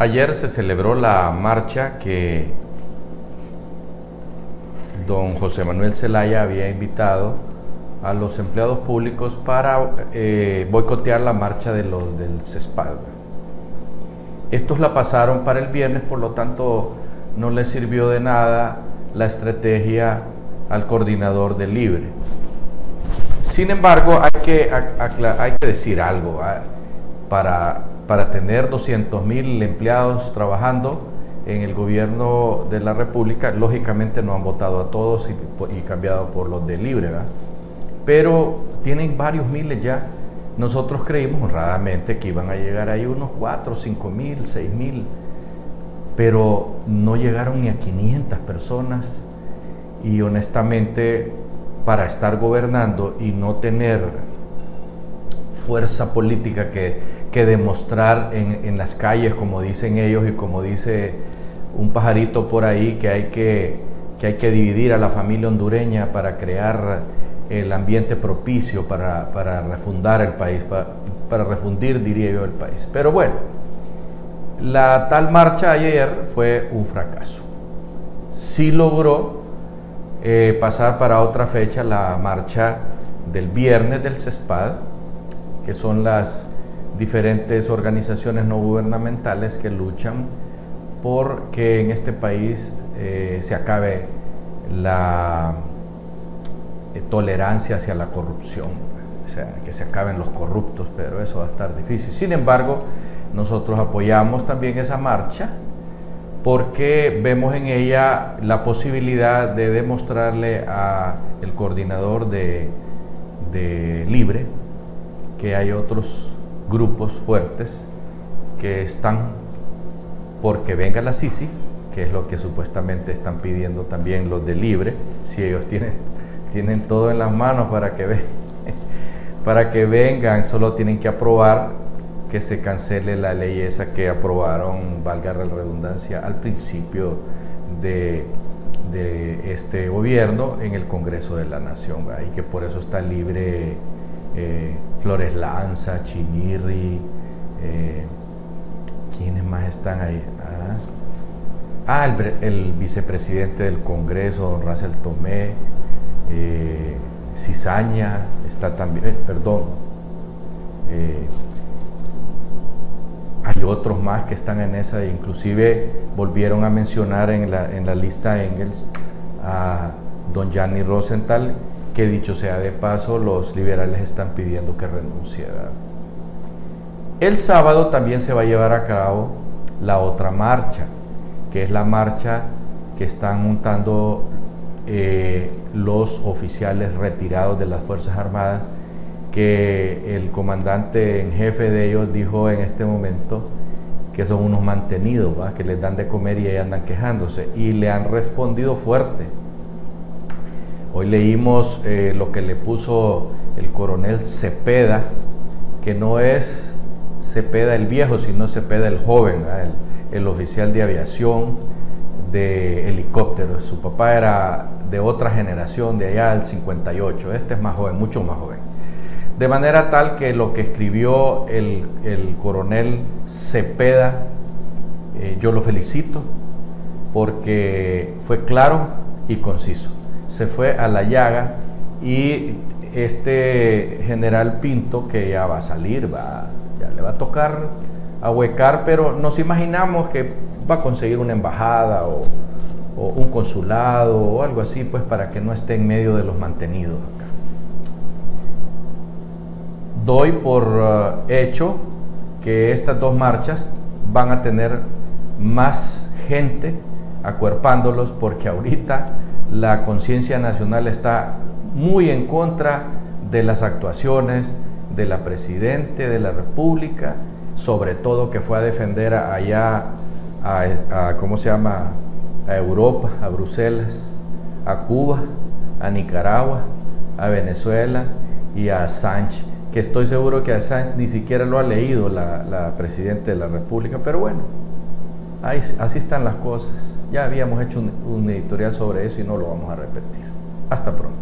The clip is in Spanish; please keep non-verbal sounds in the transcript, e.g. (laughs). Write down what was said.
Ayer se celebró la marcha que don José Manuel Zelaya había invitado a los empleados públicos para eh, boicotear la marcha de los del CESPAD. Estos la pasaron para el viernes, por lo tanto no le sirvió de nada la estrategia al coordinador de Libre. Sin embargo, hay que, hay que decir algo. Para para tener 200 mil empleados trabajando en el gobierno de la República, lógicamente no han votado a todos y, cambiado por los de libre, pero tienen varios miles ya. Nosotros creímos honradamente que iban a llegar ahí unos 4, 5 mil, 6 mil, pero no llegaron ni a 500 personas. Y honestamente para estar gobernando y no tener fuerza política que que demostrar en, las calles, como dicen ellos y como dice un pajarito por ahí, que hay que, que, hay que dividir a la familia hondureña para crear el ambiente propicio para, para refundar el país, para, para, refundir, diría yo, el país. Pero bueno, la tal marcha ayer fue un fracaso. Sí logró eh, pasar para otra fecha la marcha del viernes del CESPAD, que son las diferentes organizaciones no gubernamentales que luchan por que en este país eh, se acabe la eh, tolerancia hacia la corrupción, o sea, que se acaben los corruptos, pero eso va a estar difícil. Sin embargo, nosotros apoyamos también esa marcha porque vemos en ella la posibilidad de demostrarle a el coordinador de, de Libre que hay otros grupos fuertes que están porque venga la Sisi, que es lo que supuestamente están pidiendo también los de Libre, si ellos tienen, tienen todo en las manos para que, (laughs) para que vengan, solo tienen que aprobar que se cancele la ley esa que aprobaron, valga la redundancia, al principio de, de este gobierno en el Congreso de la Nación, y que por eso está libre eh, Flores Lanza, Chimirri, eh, ¿quiénes más están ahí? Ah, ah el, vicepresidente del Congreso, don Racel Tomé, eh, Cizaña, está también, perdón, hay otros más que están en esa, inclusive volvieron a mencionar en la, en la lista Engels a don Gianni Rosenthal, dicho sea de paso, los liberales están pidiendo que renuncie. El sábado también se va a llevar a cabo la otra marcha, que es la marcha que están montando eh, los oficiales retirados de las Fuerzas Armadas, que el comandante en jefe de ellos dijo en este momento que son unos mantenidos, que les dan de comer y ahí andan quejándose, y le han respondido fuerte Hoy leímos eh, lo que le puso el coronel Cepeda, que no es Cepeda el viejo, sino Cepeda el joven, el, oficial de aviación de helicópteros. Su papá era de otra generación, de allá del 58. Este es más joven, mucho más joven. De manera tal que lo que escribió el, coronel Cepeda, eh, yo lo felicito porque fue claro y conciso se fue a la llaga y este general Pinto, que ya va a salir, va, ya le va a tocar ahuecar, pero nos imaginamos que va a conseguir una embajada o, un consulado o algo así, pues para que no esté en medio de los mantenidos acá. Doy por uh, hecho que estas dos marchas van a tener más gente acuerpándolos porque ahorita la conciencia nacional está muy en contra de las actuaciones de la Presidente de la República, sobre todo que fue a defender allá a, ¿cómo se llama?, a Europa, a Bruselas, a Cuba, a Nicaragua, a Venezuela y a Sánchez, que estoy seguro que a Sánchez ni siquiera lo ha leído la, la Presidenta de la República, pero bueno, así están las cosas. Ya habíamos hecho un, editorial sobre eso y no lo vamos a repetir. Hasta pronto.